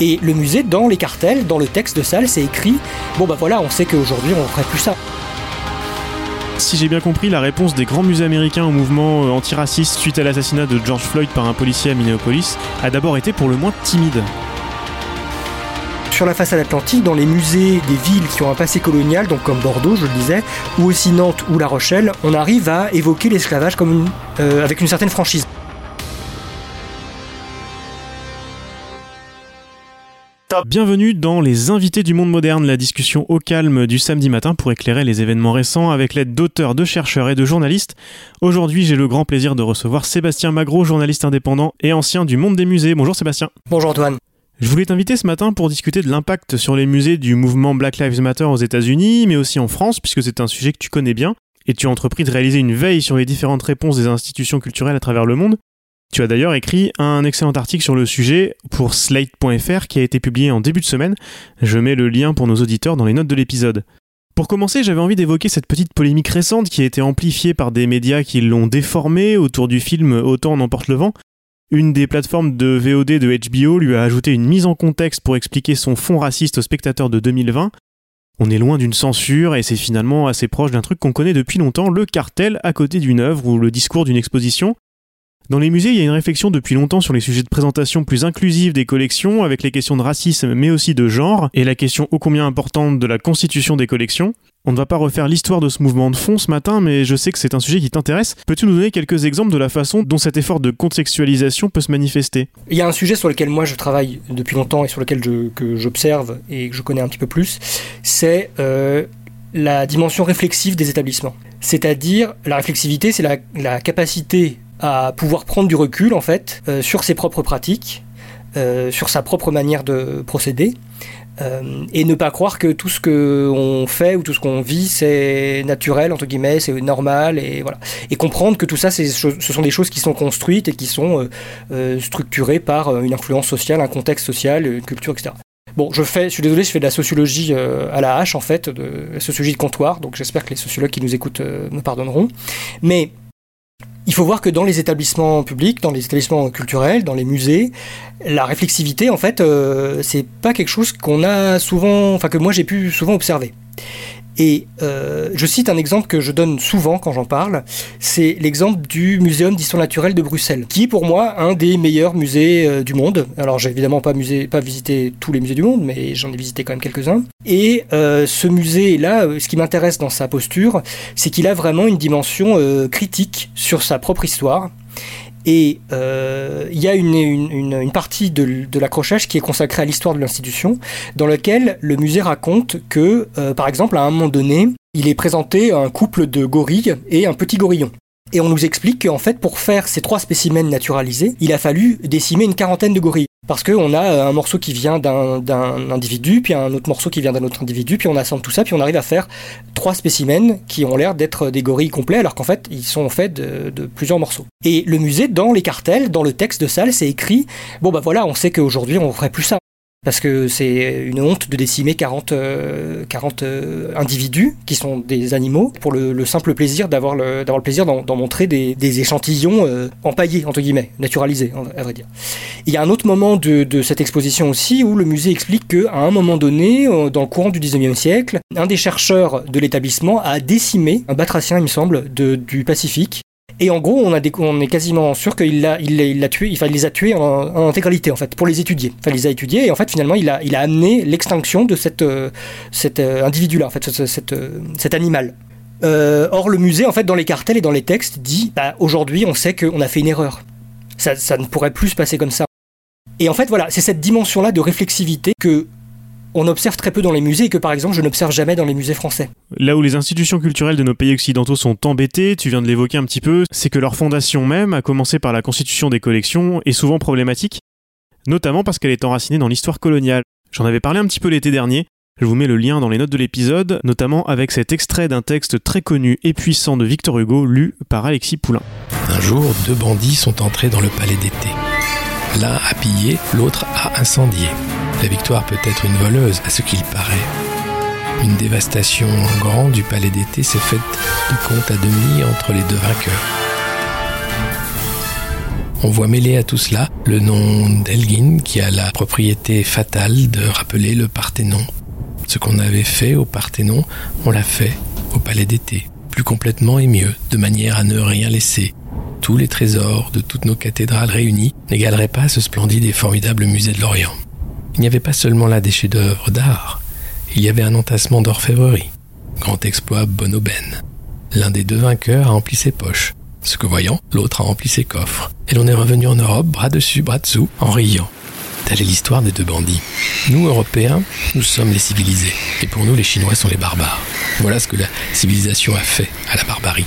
Et le musée, dans les cartels, dans le texte de salle, c'est écrit bon bah voilà, on sait qu'aujourd'hui on ne ferait plus ça. Si j'ai bien compris, la réponse des grands musées américains au mouvement euh, antiraciste suite à l'assassinat de George Floyd par un policier à Minneapolis a d'abord été pour le moins timide. Sur la façade atlantique, dans les musées des villes qui ont un passé colonial, donc comme Bordeaux, je le disais, ou aussi Nantes ou La Rochelle, on arrive à évoquer l'esclavage comme euh, avec une certaine franchise. Bienvenue dans Les Invités du Monde Moderne, la discussion au calme du samedi matin pour éclairer les événements récents avec l'aide d'auteurs, de chercheurs et de journalistes. Aujourd'hui, j'ai le grand plaisir de recevoir Sébastien Magro, journaliste indépendant et ancien du monde des musées. Bonjour Sébastien. Bonjour Antoine. Je voulais t'inviter ce matin pour discuter de l'impact sur les musées du mouvement Black Lives Matter aux États-Unis, mais aussi en France, puisque c'est un sujet que tu connais bien, et tu as entrepris de réaliser une veille sur les différentes réponses des institutions culturelles à travers le monde. Tu as d'ailleurs écrit un excellent article sur le sujet pour Slate.fr qui a été publié en début de semaine. Je mets le lien pour nos auditeurs dans les notes de l'épisode. Pour commencer, j'avais envie d'évoquer cette petite polémique récente qui a été amplifiée par des médias qui l'ont déformée autour du film Autant n'emporte le vent. Une des plateformes de VOD de HBO lui a ajouté une mise en contexte pour expliquer son fond raciste aux spectateurs de 2020. On est loin d'une censure et c'est finalement assez proche d'un truc qu'on connaît depuis longtemps, le cartel à côté d'une œuvre ou le discours d'une exposition. Dans les musées, il y a une réflexion depuis longtemps sur les sujets de présentation plus inclusive des collections, avec les questions de racisme mais aussi de genre, et la question ô combien importante de la constitution des collections. On ne va pas refaire l'histoire de ce mouvement de fond ce matin, mais je sais que c'est un sujet qui t'intéresse. Peux-tu nous donner quelques exemples de la façon dont cet effort de contextualisation peut se manifester? Il y a un sujet sur lequel moi je travaille depuis longtemps et sur lequel j'observe et que je connais un petit peu plus, c'est euh, la dimension réflexive des établissements. C'est-à-dire, la réflexivité, c'est la, la capacité à pouvoir prendre du recul en fait euh, sur ses propres pratiques, euh, sur sa propre manière de procéder. Euh, et ne pas croire que tout ce qu'on fait ou tout ce qu'on vit c'est naturel entre guillemets c'est normal et voilà et comprendre que tout ça ce sont des choses qui sont construites et qui sont structurées par une influence sociale un contexte social une culture etc Bon, je fais, je suis désolé, je fais de la sociologie à la hache en fait, de la sociologie de comptoir, donc j'espère que les sociologues qui nous écoutent me pardonneront. Mais il faut voir que dans les établissements publics, dans les établissements culturels, dans les musées, la réflexivité, en fait, euh, c'est pas quelque chose qu'on a souvent, enfin que moi j'ai pu souvent observer. Et euh, je cite un exemple que je donne souvent quand j'en parle, c'est l'exemple du Muséum d'histoire naturelle de Bruxelles, qui est pour moi un des meilleurs musées euh, du monde. Alors j'ai évidemment pas, pas visité tous les musées du monde, mais j'en ai visité quand même quelques-uns. Et euh, ce musée-là, ce qui m'intéresse dans sa posture, c'est qu'il a vraiment une dimension critique sur sa propre histoire et euh, il y a une, une, partie de, de l'accrochage qui est consacrée à l'histoire de l'institution, dans lequel le musée raconte que, euh, par exemple, à un moment donné, il est présenté un couple de gorilles et un petit gorillon. Et on nous explique qu'en fait, pour faire ces trois spécimens naturalisés, il a fallu décimer une quarantaine de gorilles. Parce qu'on a un morceau qui vient d'un individu, puis un autre morceau qui vient d'un autre individu, puis on assemble tout ça, puis on arrive à faire trois spécimens qui ont l'air d'être des gorilles complets, alors qu'en fait, ils sont faits de, de, plusieurs morceaux. Et le musée, dans les cartels, dans le texte de salle, c'est écrit, bon bah voilà, on sait qu'aujourd'hui, on ferait plus ça parce que c'est une honte de décimer 40, 40 euh, euh, individus qui sont des animaux pour le, simple plaisir d'avoir le, le plaisir d'en, montrer des, échantillons euh, empaillés, entre guillemets, naturalisés, à vrai dire. Il y a un autre moment de, cette exposition aussi où le musée explique qu'à un moment donné, dans le courant du 19e siècle, un des chercheurs de l'établissement a décimé un batracien, il me semble, du Pacifique et en gros, on, est quasiment sûr qu'il l'a, il, tué, les a tués en, intégralité, en fait, pour les étudier. Enfin, il les a étudiés, et en fait, finalement, il a, amené l'extinction de cette, euh, cet euh, individu-là, en fait, cet, euh, cet animal. or, le musée, en fait, dans les cartels et dans les textes, dit bah, aujourd'hui, on sait qu'on a fait une erreur. Ça, ça ne pourrait plus se passer comme ça. Et en fait, voilà, c'est cette dimension-là de réflexivité que on observe très peu dans les musées et que par exemple je n'observe jamais dans les musées français. Là où les institutions culturelles de nos pays occidentaux sont embêtées, tu viens de l'évoquer un petit peu, c'est que leur fondation même, à commencer par la constitution des collections, est souvent problématique, notamment parce qu'elle est enracinée dans l'histoire coloniale. J'en avais parlé un petit peu l'été dernier, je vous mets le lien dans les notes de l'épisode, notamment avec cet extrait d'un texte très connu et puissant de Victor Hugo lu par Alexis Poulain. Un jour, deux bandits sont entrés dans le palais d'été. L'un a pillé, l'autre a incendié. La victoire peut être une voleuse, à ce qu'il paraît. Une dévastation grande du palais d'été s'est faite de compte à demi entre les deux vainqueurs. On voit mêler à tout cela le nom d'Elgin qui a la propriété fatale de rappeler le Parthénon. Ce qu'on avait fait au Parthénon, on l'a fait au Palais d'été, plus complètement et mieux, de manière à ne rien laisser. Tous les trésors de toutes nos cathédrales réunies n'égaleraient pas ce splendide et formidable musée de l'Orient. Il n'y avait pas seulement là des chefs-d'œuvre d'art, il y avait un entassement d'orfèvrerie. Grand exploit Bonoben. L'un des deux vainqueurs a rempli ses poches. Ce que voyant, l'autre a rempli ses coffres. Et l'on est revenu en Europe, bras dessus, bras dessous, en riant. Telle est l'histoire des deux bandits. Nous, Européens, nous sommes les civilisés. Et pour nous, les Chinois sont les barbares. Voilà ce que la civilisation a fait à la barbarie.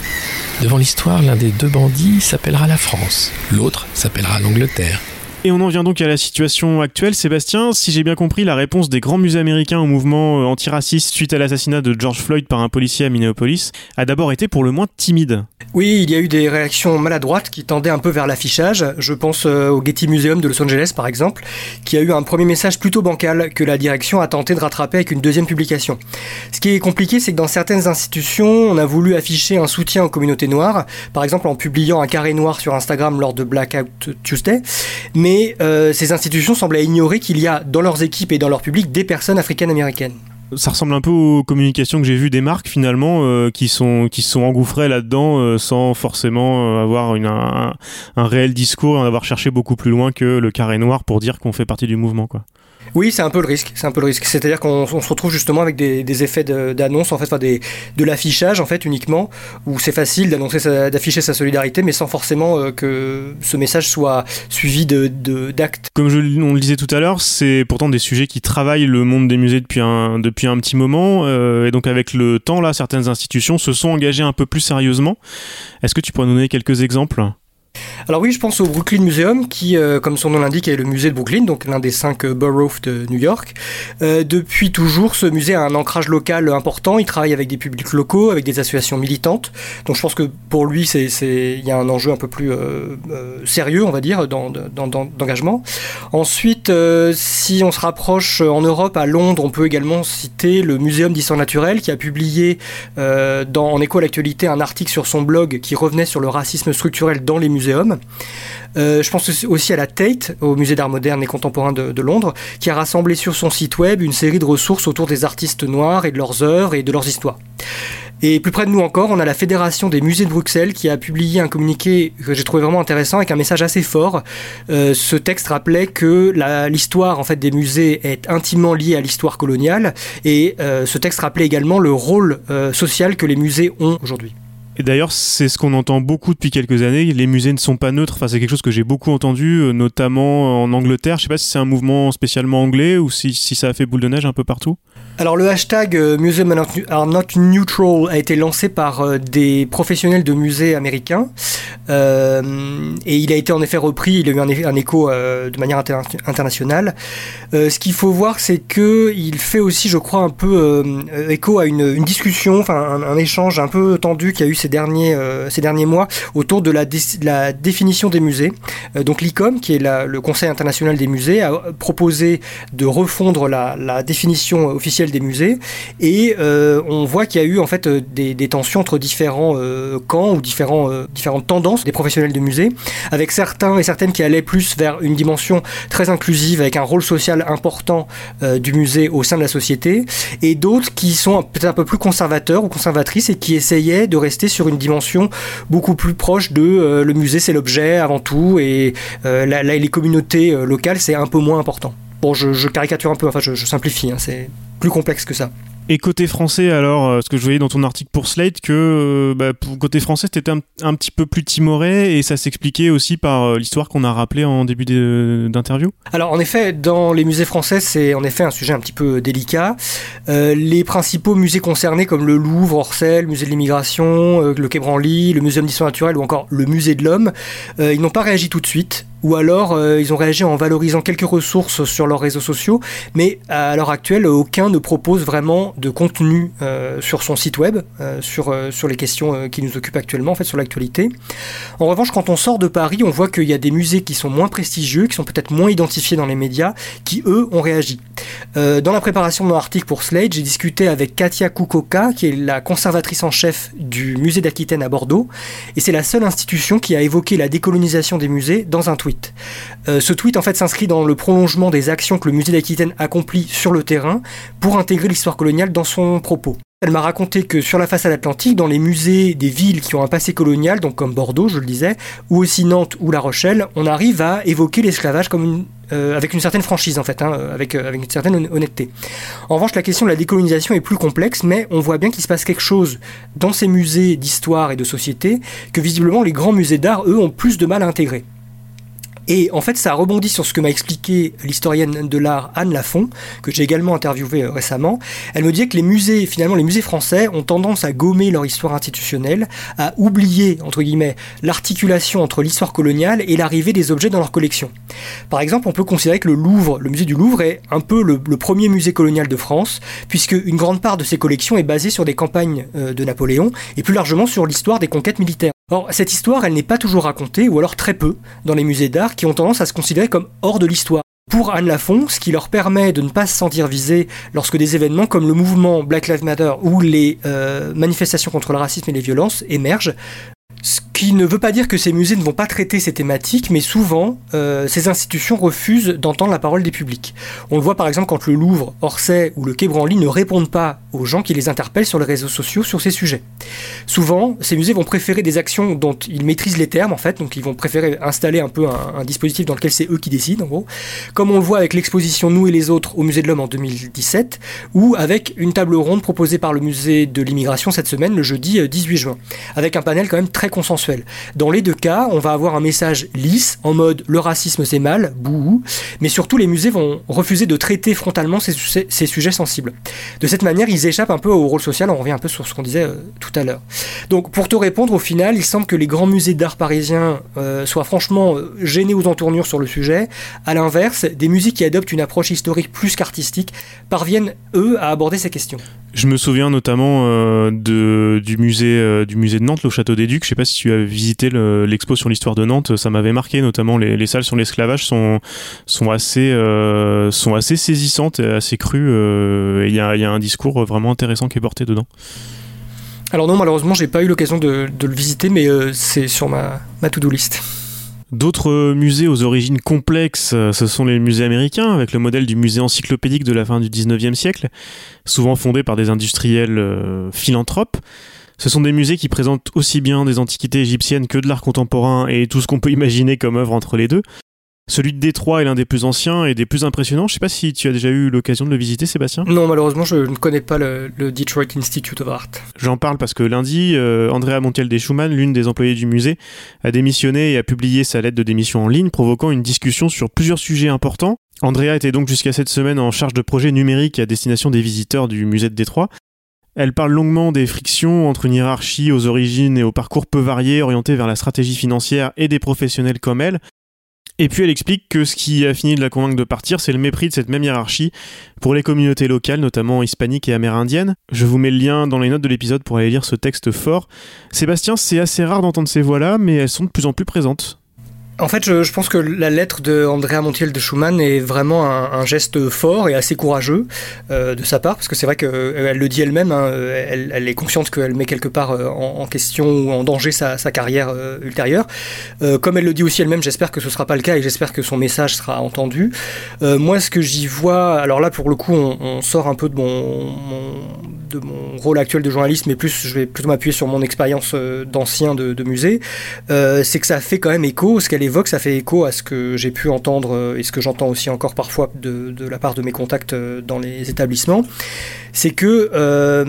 Devant l'histoire, l'un des deux bandits s'appellera la France. L'autre s'appellera l'Angleterre. Et on en vient donc à la situation actuelle. Sébastien, si j'ai bien compris, la réponse des grands musées américains au mouvement euh, antiraciste suite à l'assassinat de George Floyd par un policier à Minneapolis a d'abord été pour le moins timide. Oui, il y a eu des réactions maladroites qui tendaient un peu vers l'affichage. Je pense euh, au Getty Museum de Los Angeles, par exemple, qui a eu un premier message plutôt bancal que la direction a tenté de rattraper avec une deuxième publication. Ce qui est compliqué, c'est que dans certaines institutions, on a voulu afficher un soutien aux communautés noires, par exemple en publiant un carré noir sur Instagram lors de Blackout Tuesday, mais euh, ces institutions semblaient ignorer qu'il y a dans leurs équipes et dans leur public des personnes africaines-américaines. Ça ressemble un peu aux communications que j'ai vues des marques finalement euh, qui sont qui sont engouffrées là-dedans euh, sans forcément avoir un, un, réel discours et en avoir cherché beaucoup plus loin que le carré noir pour dire qu'on fait partie du mouvement quoi. Oui, c'est un peu le risque. C'est un peu le risque. C'est-à-dire qu'on se retrouve justement avec des, effets d'annonce, en fait, de l'affichage en fait uniquement, où c'est facile d'afficher sa solidarité, mais sans forcément euh, que ce message soit suivi de d'actes. Comme je, on le disait tout à l'heure, c'est pourtant des sujets qui travaillent le monde des musées depuis un depuis un petit moment, euh, et donc avec le temps là, certaines institutions se sont engagées un peu plus sérieusement. Est-ce que tu pourrais nous donner quelques exemples? Alors oui, je pense au Brooklyn Museum, qui, euh, comme son nom l'indique, est le musée de Brooklyn, donc l'un des cinq euh, boroughs de New York. Euh, depuis toujours, ce musée a un ancrage local important. Il travaille avec des publics locaux, avec des associations militantes. Donc je pense que pour lui, il y a un enjeu un peu plus sérieux, on va dire, d'engagement. Ensuite, si on se rapproche en Europe, à Londres, on peut également citer le Muséum d'histoire naturelle, qui a publié dans, en écho à l'actualité un article sur son blog qui revenait sur le racisme structurel dans les musées euh, je pense aussi à la Tate, au Musée d'art moderne et contemporain de, Londres, qui a rassemblé sur son site web une série de ressources autour des artistes noirs et de leurs œuvres et de leurs histoires. Et plus près de nous encore, on a la Fédération des musées de Bruxelles qui a publié un communiqué que j'ai trouvé vraiment intéressant avec un message assez fort. Euh, ce texte rappelait que l'histoire en fait des musées est intimement liée à l'histoire coloniale et euh, ce texte rappelait également le rôle social que les musées ont aujourd'hui. Et d'ailleurs, c'est ce qu'on entend beaucoup depuis quelques années. Les musées ne sont pas neutres. Enfin, c'est quelque chose que j'ai beaucoup entendu, euh, notamment en Angleterre. Je sais pas si c'est un mouvement spécialement anglais ou si, si ça a fait boule de neige un peu partout. Alors le hashtag euh, Museum are not neutral a été lancé par euh, des professionnels de musées américains euh, et il a été en effet repris, il a eu un, écho de manière internationale. ce qu'il faut voir c'est que il fait aussi je crois un peu écho à une, discussion, enfin un, échange un peu tendu qu'il y a eu ces derniers, ces derniers mois autour de la, définition des musées. donc l'ICOM qui est le Conseil international des musées a proposé de refondre la définition officielle des musées et euh, on voit qu'il y a eu en fait euh, des, tensions entre différents euh, camps ou différents, différentes tendances des professionnels de musées avec certains et certaines qui allaient plus vers une dimension très inclusive avec un rôle social important du musée au sein de la société et d'autres qui sont peut-être un peu plus conservateurs ou conservatrices et qui essayaient de rester sur une dimension beaucoup plus proche de le musée c'est l'objet avant tout et les communautés locales c'est un peu moins important. Bon, je, caricature un peu, enfin je, simplifie, hein, c'est plus complexe que ça. Et côté français, alors, euh, ce que je voyais dans ton article pour Slate, que euh, bah, côté français, c'était un, un, petit peu plus timoré et ça s'expliquait aussi par euh, l'histoire qu'on a rappelée en début d'interview? Alors, en effet, dans les musées français, c'est en effet un sujet un petit peu délicat. les principaux musées concernés, comme le Louvre, Orsay, le musée de l'immigration, le Quai Branly, le Muséum d'histoire naturelle ou encore le musée de l'homme, ils n'ont pas réagi tout de suite. Ou alors euh, ils ont réagi en valorisant quelques ressources sur leurs réseaux sociaux, mais à l'heure actuelle, aucun ne propose vraiment de contenu euh, sur son site web, euh, sur, sur les questions qui nous occupent actuellement, en fait, sur l'actualité. En revanche, quand on sort de Paris, on voit qu'il y a des musées qui sont moins prestigieux, qui sont peut-être moins identifiés dans les médias, qui eux ont réagi. dans la préparation de mon article pour Slate, j'ai discuté avec Katia Kukoka, qui est la conservatrice en chef du musée d'Aquitaine à Bordeaux, et c'est la seule institution qui a évoqué la décolonisation des musées dans un tweet. Euh, ce tweet en fait s'inscrit dans le prolongement des actions que le musée d'Aquitaine accomplit sur le terrain pour intégrer l'histoire coloniale dans son propos. Elle m'a raconté que sur la façade atlantique, dans les musées des villes qui ont un passé colonial, donc comme Bordeaux, je le disais, ou aussi Nantes ou La Rochelle, on arrive à évoquer l'esclavage euh, avec une certaine franchise en fait, hein, avec, euh, avec une certaine honnêteté. En revanche, la question de la décolonisation est plus complexe, mais on voit bien qu'il se passe quelque chose dans ces musées d'histoire et de société que visiblement les grands musées d'art, eux, ont plus de mal à intégrer. Et en fait, ça rebondit sur ce que m'a expliqué l'historienne de l'art Anne Lafont, que j'ai également interviewé euh, récemment. Elle me dit que les musées, finalement, les musées français ont tendance à gommer leur histoire institutionnelle, à oublier, entre guillemets, l'articulation entre l'histoire coloniale et l'arrivée des objets dans leur collection. Par exemple, on peut considérer que le Louvre, le musée du Louvre, est un peu le, premier musée colonial de France, puisque une grande part de ses collections est basée sur des campagnes euh, de Napoléon, et plus largement sur l'histoire des conquêtes militaires. Or, cette histoire, elle n'est pas toujours racontée, ou alors très peu, dans les musées d'art qui ont tendance à se considérer comme hors de l'histoire. Pour Anne Lafont, ce qui leur permet de ne pas se sentir visés lorsque des événements comme le mouvement Black Lives Matter ou les euh, manifestations contre le racisme et les violences émergent, ce qui ne veut pas dire que ces musées ne vont pas traiter ces thématiques, mais souvent, euh, ces institutions refusent d'entendre la parole des publics. On le voit par exemple quand le Louvre, Orsay ou le Quai Branly ne répondent pas aux gens qui les interpellent sur les réseaux sociaux sur ces sujets. Souvent, ces musées vont préférer des actions dont ils maîtrisent les termes, en fait, donc ils vont préférer installer un peu un, dispositif dans lequel c'est eux qui décident, en gros, comme on le voit avec l'exposition Nous et les autres au Musée de l'Homme en 2017, ou avec une table ronde proposée par le Musée de l'Immigration cette semaine, le jeudi 18 euh, juin, avec un panel quand même très consensuel dans les deux cas, on va avoir un message lisse, en mode le racisme c'est mal, bouhou, mais surtout les musées vont refuser de traiter frontalement ces, sujets sensibles. De cette manière, ils échappent un peu au rôle social, on revient un peu sur ce qu'on disait euh, tout à l'heure. Donc pour te répondre, au final, il semble que les grands musées d'art parisiens euh, soient franchement euh, gênés aux entournures sur le sujet. À l'inverse, des musées qui adoptent une approche historique plus qu'artistique parviennent, eux, à aborder ces questions. Je me souviens notamment euh, de, du, musée, euh, du musée de Nantes, le Château des Ducs. Je sais pas si tu as visité l'expo sur l'histoire de Nantes, ça m'avait marqué, notamment les, les, salles sur l'esclavage sont, sont, assez, euh, sont assez saisissantes et assez crues. Il y a, y, a, un discours vraiment intéressant qui est porté dedans. Alors non, malheureusement, j'ai pas eu l'occasion de, de, le visiter, mais c'est sur ma, ma to-do list. D'autres musées aux origines complexes, euh, ce sont les musées américains, avec le modèle du musée encyclopédique de la fin du 19e siècle, souvent fondé par des industriels euh, philanthropes. Ce sont des musées qui présentent aussi bien des antiquités égyptiennes que de l'art contemporain et tout ce qu'on peut imaginer comme œuvre entre les deux. Celui de Détroit est l'un des plus anciens et des plus impressionnants. Je ne sais pas si tu as déjà eu l'occasion de le visiter, Sébastien. Non, malheureusement, je ne connais pas le, Detroit Institute of Art. J'en parle parce que lundi, euh, Andrea Montiel Schumann, l'une des employées du musée, a démissionné et a publié sa lettre de démission en ligne, provoquant une discussion sur plusieurs sujets importants. Andrea était donc jusqu'à cette semaine en charge de projets numériques à destination des visiteurs du musée de Détroit. Elle parle longuement des frictions entre une hiérarchie aux origines et au parcours peu variés orientés vers la stratégie financière et des professionnels comme elle, et puis elle explique que ce qui a fini de la convaincre de partir, c'est le mépris de cette même hiérarchie pour les communautés locales, notamment hispaniques et amérindiennes. Je vous mets le lien dans les notes de l'épisode pour aller lire ce texte fort. Sébastien, c'est assez rare d'entendre ces voix-là, mais elles sont de plus en plus présentes. En fait, je, pense que la lettre de Andrea Montiel de Schumann est vraiment un, geste fort et assez courageux euh, de sa part, parce que c'est vrai qu'elle euh, le dit elle-même, hein, elle, est consciente qu'elle met quelque part euh, en, question ou en danger sa, carrière ultérieure. comme elle le dit aussi elle-même, j'espère que ce ne sera pas le cas et j'espère que son message sera entendu. moi, ce que j'y vois, alors là, pour le coup, on, sort un peu de mon, de mon rôle actuel de journaliste, mais plus, je vais plutôt m'appuyer sur mon expérience d'ancien de, musée, c'est que ça fait quand même écho, ce qu'elle évoque, ça fait écho à ce que j'ai pu entendre euh, et ce que j'entends aussi encore parfois de, la part de mes contacts euh, dans les établissements. C'est que euh,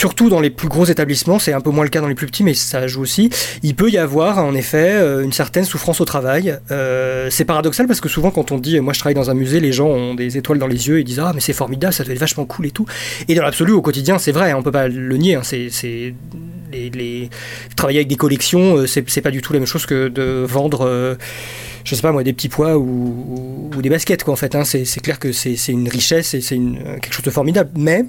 surtout dans les plus gros établissements, c'est un peu moins le cas dans les plus petits, mais ça joue aussi, il peut y avoir en effet une certaine souffrance au travail. c'est paradoxal parce que souvent quand on dit moi je travaille dans un musée, les gens ont des étoiles dans les yeux et disent ah mais c'est formidable, ça doit être vachement cool et tout. Et dans l'absolu au quotidien c'est vrai, on peut pas le nier, hein, travailler avec des collections, c'est pas du tout la même chose que de vendre je sais pas moi, des petits pois ou, des baskets, quoi, en fait. Hein. C'est clair que c'est une richesse et c'est quelque chose de formidable. Mais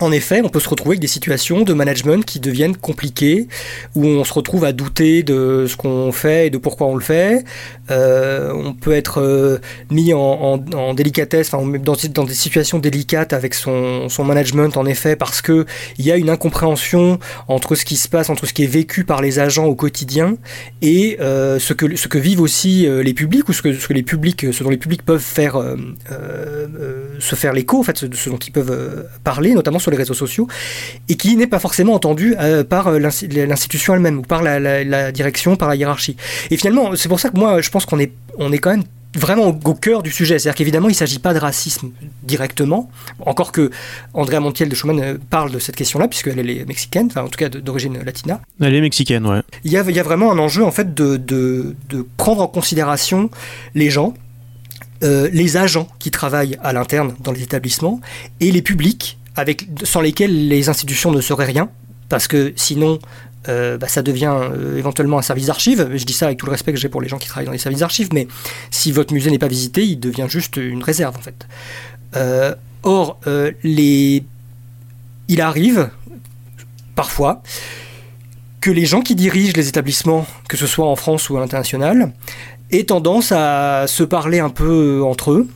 en effet, on peut se retrouver avec des situations de management qui deviennent compliquées, où on se retrouve à douter de ce qu'on fait et de pourquoi on le fait. Euh, on peut être euh, mis en, délicatesse, enfin, dans, des situations délicates avec son, management, en effet, parce qu'il y a une incompréhension entre ce qui se passe, entre ce qui est vécu par les agents au quotidien et euh, ce, que, vivent aussi les publics, ou ce que, les publics, ce dont les publics peuvent faire, se faire l'écho, en fait, ce dont ils peuvent parler, notamment sur les réseaux sociaux, et qui n'est pas forcément entendu euh, par euh, l'institution elle-même, ou par la, direction, par la hiérarchie. Et finalement, c'est pour ça que moi, je pense qu'on est, on est quand même vraiment au, cœur du sujet. C'est-à-dire qu'évidemment, il ne s'agit pas de racisme directement, encore que Andrea Montiel de Schumann euh, parle de cette question-là, puisqu'elle est mexicaine, enfin en tout cas d'origine latina. Elle est mexicaine, ouais. Il y a, il y a vraiment un enjeu en fait de, de, prendre en considération les gens, les agents qui travaillent à l'interne dans les établissements et les publics sans lesquels les institutions ne seraient rien, parce que sinon, euh, bah, ça devient euh, éventuellement un service d'archives. Je dis ça avec tout le respect que j'ai pour les gens qui travaillent dans les services d'archives, mais si votre musée n'est pas visité, il devient juste une réserve en fait. Euh, or, il arrive parfois que les gens qui dirigent les établissements, que ce soit en France ou à l'international, aient tendance à se parler un peu entre eux,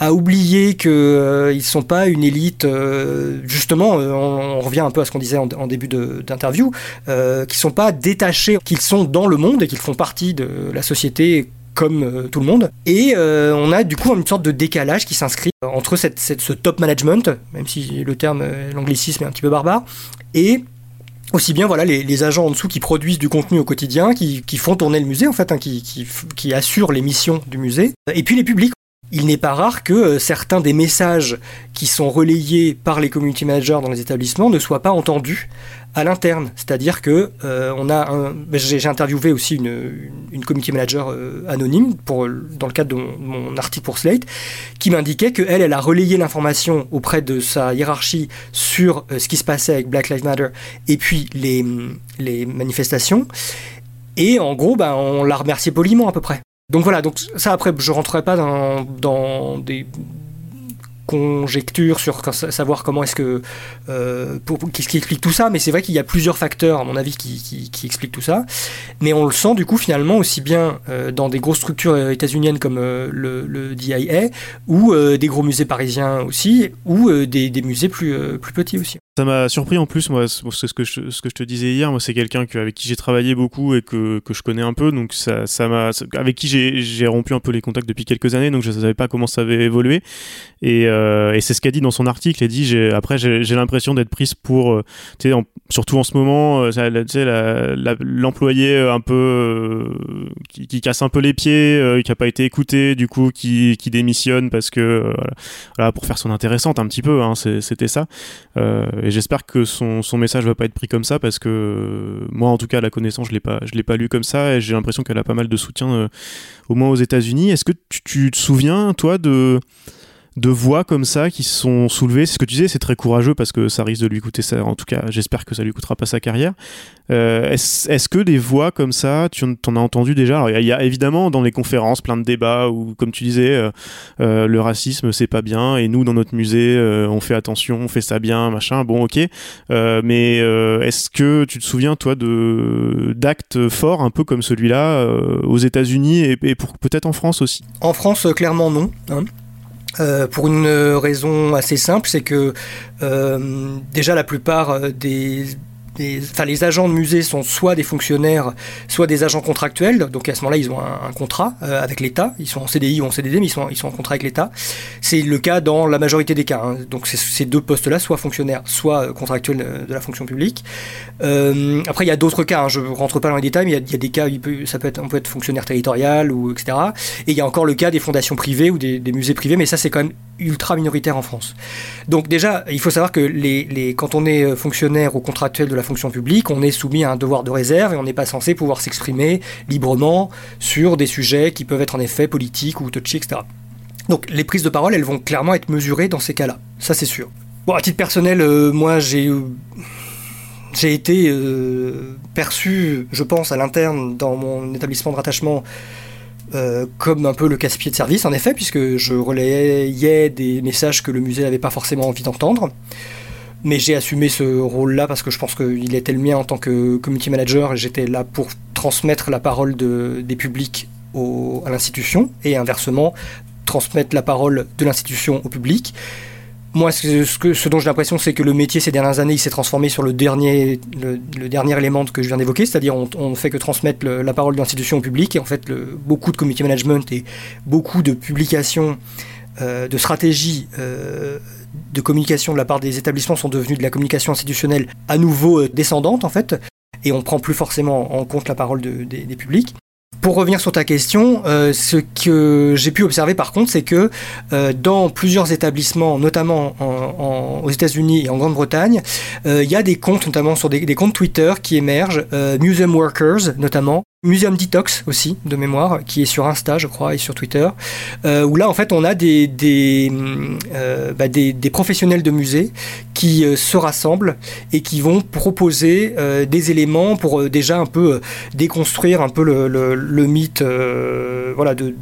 à oublier qu'ils euh, ne sont pas une élite, euh, justement, euh, on, revient un peu à ce qu'on disait en, début d'interview, qui ne sont pas détachés, qu'ils sont dans le monde et qu'ils font partie de la société comme tout le monde. Et on a du coup une sorte de décalage qui s'inscrit entre cette, ce top management, même si le terme, l'anglicisme est un petit peu barbare, et aussi bien voilà les, agents en dessous qui produisent du contenu au quotidien, qui, font tourner le musée en fait, hein, qui, assurent les missions du musée, et puis les publics il n'est pas rare que euh, certains des messages qui sont relayés par les community managers dans les établissements ne soient pas entendus à l'interne. C'est-à-dire que euh, on a. Ben, j'ai interviewé aussi une, une community manager euh, anonyme pour, dans le cadre de mon, article pour Slate qui m'indiquait qu'elle, elle a relayé l'information auprès de sa hiérarchie sur ce qui se passait avec Black Lives Matter et puis les, les manifestations. Et en gros, ben, on l'a remercié poliment à peu près. Donc voilà, donc ça après, je rentrerai pas dans, dans des conjectures sur savoir comment est-ce que euh, qu'est-ce qui explique tout ça mais c'est vrai qu'il y a plusieurs facteurs à mon avis qui, qui, expliquent tout ça. Mais on le sent du coup finalement aussi bien euh, dans des grosses structures états-uniennes comme euh, le, le, DIA ou des gros musées parisiens aussi ou des, des, musées plus, plus petits aussi ça m'a surpris en plus, moi, ce que je, ce que je te disais hier, moi, c'est quelqu'un avec qui j'ai travaillé beaucoup et que, que, je connais un peu, donc ça, ça m'a, avec qui j'ai rompu un peu les contacts depuis quelques années, donc je ne savais pas comment ça avait évolué. Et, euh, et c'est ce qu'a dit dans son article. Il dit, après, j'ai l'impression d'être prise pour, euh, tu sais, surtout en ce moment, euh, l'employé un peu qui, casse un peu les pieds, qui n'a pas été écouté, du coup, qui, qui démissionne parce que, voilà, pour faire son intéressante un petit peu, hein, c'était ça. J'espère que son, son message va pas être pris comme ça parce que moi, en tout cas, la connaissance, je l'ai pas, je l'ai pas lu comme ça et j'ai l'impression qu'elle a pas mal de soutien, euh, au moins aux États-Unis. Est-ce que tu, te souviens, toi, de de voix comme ça qui sont soulevées. C'est ce que tu disais, c'est très courageux parce que ça risque de lui coûter ça. En tout cas, j'espère que ça lui coûtera pas sa carrière. Euh, est-ce, que des voix comme ça, tu en as entendu déjà? Il y, a évidemment dans les conférences plein de débats où, comme tu disais, euh, euh, le racisme c'est pas bien et nous dans notre musée on fait attention, on fait ça bien, machin. Bon, ok. mais est-ce que tu te souviens toi d'actes forts un peu comme celui-là aux États-Unis et, peut-être en France aussi? En France, clairement non. Hein. Euh, pour une raison assez simple, c'est que euh, déjà la plupart euh, enfin, les agents de musée sont soit des fonctionnaires, soit des agents contractuels. Donc à ce moment-là, ils ont un, contrat euh, avec l'État. Ils sont en CDI ou en CDD, mais ils sont, ils sont en contrat avec l'État. C'est le cas dans la majorité des cas. Hein. Donc ces deux postes-là, soit fonctionnaires, soit euh, contractuels euh, de la fonction publique. après, il y a d'autres cas. Hein. Je ne rentre pas dans les détails, mais il y a, des cas, il peut, ça peut être, on peut être fonctionnaire territorial ou etc. Et il y a encore le cas des fondations privées ou des, musées privés, mais ça c'est quand même ultra minoritaire en France. Donc déjà, il faut savoir que les, quand on est fonctionnaire ou contractuel de la fonction on est soumis à un devoir de réserve et on n'est pas censé pouvoir s'exprimer librement sur des sujets qui peuvent être en effet politiques ou touchy, etc. Donc les prises de parole, elles vont clairement être mesurées dans ces cas-là. Ça, c'est sûr. Bon, à titre personnel, euh, moi, j'ai j'ai été perçu, je pense, à l'interne dans mon établissement de rattachement comme un peu le casse-pied de service, en effet, puisque je relayais des messages que le musée n'avait pas forcément envie d'entendre. Mais j'ai assumé ce rôle-là parce que je pense qu'il était le mien en tant que community manager et j'étais là pour transmettre la parole de, des publics à l'institution et inversement transmettre la parole de l'institution au public. Moi, ce, que, ce dont j'ai l'impression, c'est que le métier ces dernières années, il s'est transformé sur le dernier, le, dernier élément que je viens d'évoquer, c'est-à-dire on, ne fait que transmettre la parole de l'institution au public, en fait, beaucoup de community management et beaucoup de publications, euh, de stratégies euh, de communication de la part des établissements sont devenus de la communication institutionnelle à nouveau euh, descendante en fait, et on prend plus forcément en compte la parole des publics. Pour revenir sur ta question, euh, ce que j'ai pu observer par contre, c'est que euh, dans plusieurs établissements, notamment aux États-Unis et en Grande-Bretagne, il y a des comptes, notamment sur des comptes Twitter, qui émergent, Museum Workers notamment, Museum Detox aussi, de mémoire, qui est sur Insta, je crois, et sur Twitter, euh, où là, en fait, on a des, des, euh, bah, professionnels de musée qui euh, se rassemblent et qui vont proposer des éléments pour déjà un peu déconstruire un peu le, mythe voilà, du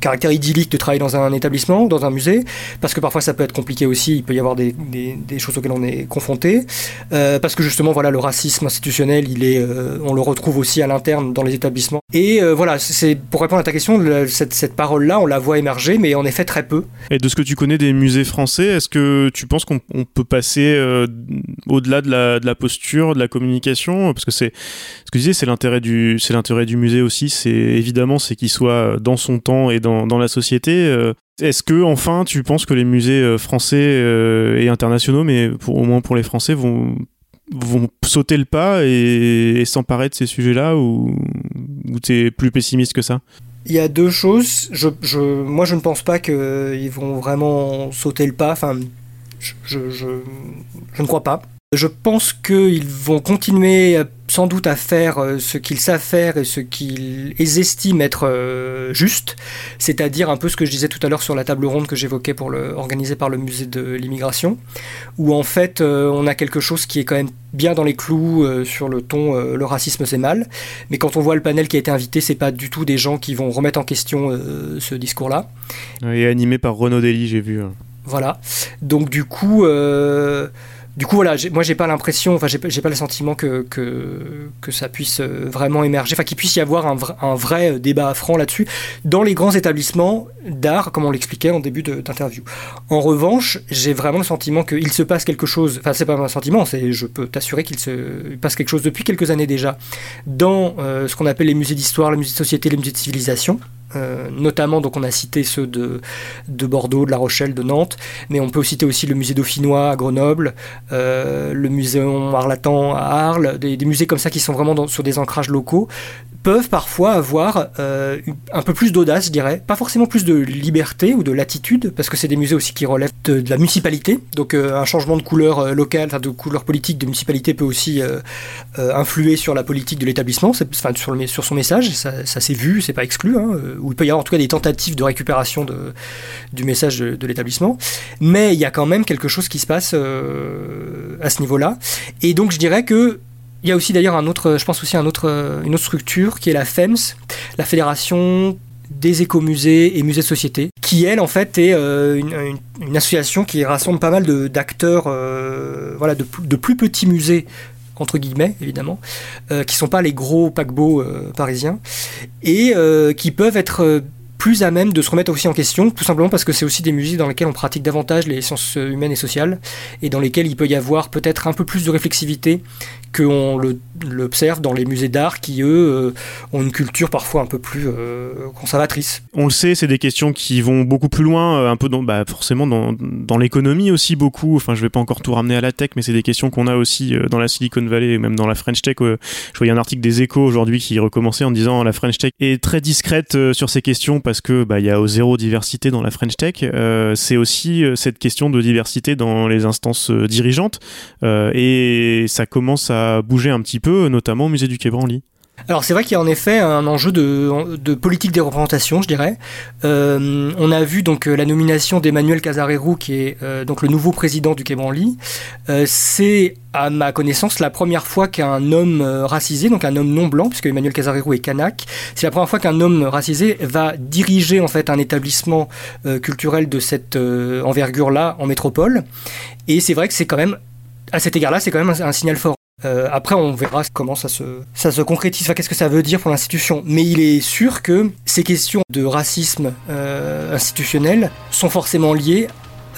caractère idyllique de travailler dans un établissement, dans un musée, parce que parfois ça peut être compliqué aussi, il peut y avoir des, des choses auxquelles on est confronté, parce que justement, voilà, le racisme institutionnel, il est, on le retrouve aussi à l'intérieur dans les établissements. Et euh, voilà, c'est pour répondre à ta question, cette, cette parole-là, on la voit émerger, mais en effet très peu. Et de ce que tu connais des musées français, est-ce que tu penses qu'on peut passer euh, au-delà de la, de la, posture, de la communication? Parce que c'est ce que je disais, c'est l'intérêt du, du musée aussi. C'est évidemment, c'est qu'il soit dans son temps et dans, dans la société. Euh. Est-ce que enfin, tu penses que les musées français et internationaux, mais au moins pour les Français, vont vont sauter le pas et, s'emparer de ces sujets-là ou, ou tu plus pessimiste que ça? Il y a deux choses. Moi, je ne pense pas qu'ils vont vraiment sauter le pas. Enfin, je ne crois pas. Je pense qu'ils vont continuer sans doute à faire euh, ce qu'ils savent faire et ce qu'ils estiment être euh, juste, c'est-à-dire un peu ce que je disais tout à l'heure sur la table ronde que j'évoquais pour le organisée par le musée de l'immigration, où en fait euh, on a quelque chose qui est quand même bien dans les clous sur le ton le racisme c'est mal, mais quand on voit le panel qui a été invité, c'est pas du tout des gens qui vont remettre en question ce discours-là. Et animé par Renaud Dely, j'ai vu. Hein. Voilà. Donc du coup du coup, voilà, moi j'ai pas l'impression, enfin j'ai pas le sentiment que, ça puisse euh, vraiment émerger, enfin qu'il puisse y avoir un, vrai débat franc là-dessus dans les grands établissements d'art, comme on l'expliquait en début d'interview. En revanche, j'ai vraiment le sentiment qu'il se passe quelque chose, enfin c'est pas un sentiment, je peux t'assurer qu'il se passe quelque chose depuis quelques années déjà dans euh, ce qu'on appelle les musées d'histoire, les musées de société, les musées de civilisation. Euh, notamment, donc on a cité ceux de, de, Bordeaux, de La Rochelle, de Nantes, mais on peut citer aussi le musée dauphinois à Grenoble, euh, le musée Arlatan à Arles, des, musées comme ça qui sont vraiment sur des ancrages locaux, peuvent parfois avoir euh, un peu plus d'audace, je dirais, pas forcément plus de liberté ou de latitude, parce que c'est des musées aussi qui relèvent de, la municipalité, donc un changement de couleur locale, de couleur politique de municipalité peut aussi influer sur la politique de l'établissement, enfin sur, son message, ça, ça s'est vu, c'est pas exclu, hein, où il peut y avoir en tout cas des tentatives de récupération du message de, l'établissement. Mais il y a quand même quelque chose qui se passe euh, à ce niveau-là. Et donc je dirais que il y a aussi d'ailleurs un autre, je pense aussi un autre, une autre structure qui est la FEMS, la Fédération des écomusées et musées de société, qui elle en fait est euh, une, association qui rassemble pas mal d'acteurs, euh, voilà, de, de, plus petits musées entre guillemets évidemment, euh, qui sont pas les gros paquebots euh, parisiens, et euh, qui peuvent être plus à même de se remettre aussi en question, tout simplement parce que c'est aussi des musées dans lesquels on pratique davantage les sciences humaines et sociales, et dans lesquels il peut y avoir peut-être un peu plus de réflexivité qu'on l'observe dans les musées d'art qui, eux, euh, ont une culture parfois un peu plus euh, conservatrice. On le sait, c'est des questions qui vont beaucoup plus loin, euh, un peu dans, bah, forcément dans, l'économie aussi beaucoup. Enfin, je vais pas encore tout ramener à la tech, mais c'est des questions qu'on a aussi dans la Silicon Valley, même dans la French Tech. je voyais un article des Échos aujourd'hui qui recommençait en disant la French Tech est très discrète sur ces questions parce que bah, il y a zéro diversité dans la French Tech. c'est aussi cette question de diversité dans les instances dirigeantes et ça commence à bouger un petit peu, notamment au musée du Quai Branly. Alors c'est vrai qu'il y a en effet un enjeu de, de politique des représentations, je dirais. Euh, on a vu donc la nomination d'Emmanuel Casarero, qui est euh, donc le nouveau président du Quai Branly. Euh, c'est à ma connaissance la première fois qu'un homme racisé, donc un homme non blanc, puisque Emmanuel Casarero est kanak, c'est la première fois qu'un homme racisé va diriger en fait un établissement culturel de cette envergure-là en métropole. Et c'est vrai que c'est quand même à cet égard-là, c'est quand même un signal fort. Euh, après, on verra comment ça se, ça se concrétise, qu'est-ce que ça veut dire pour l'institution. Mais il est sûr que ces questions de racisme euh, institutionnel sont forcément liées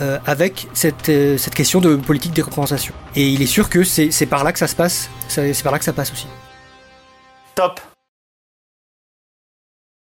euh, avec cette, cette question de politique des représentations. Et il est sûr que c'est par là que ça se passe, c'est par là que ça passe aussi. Top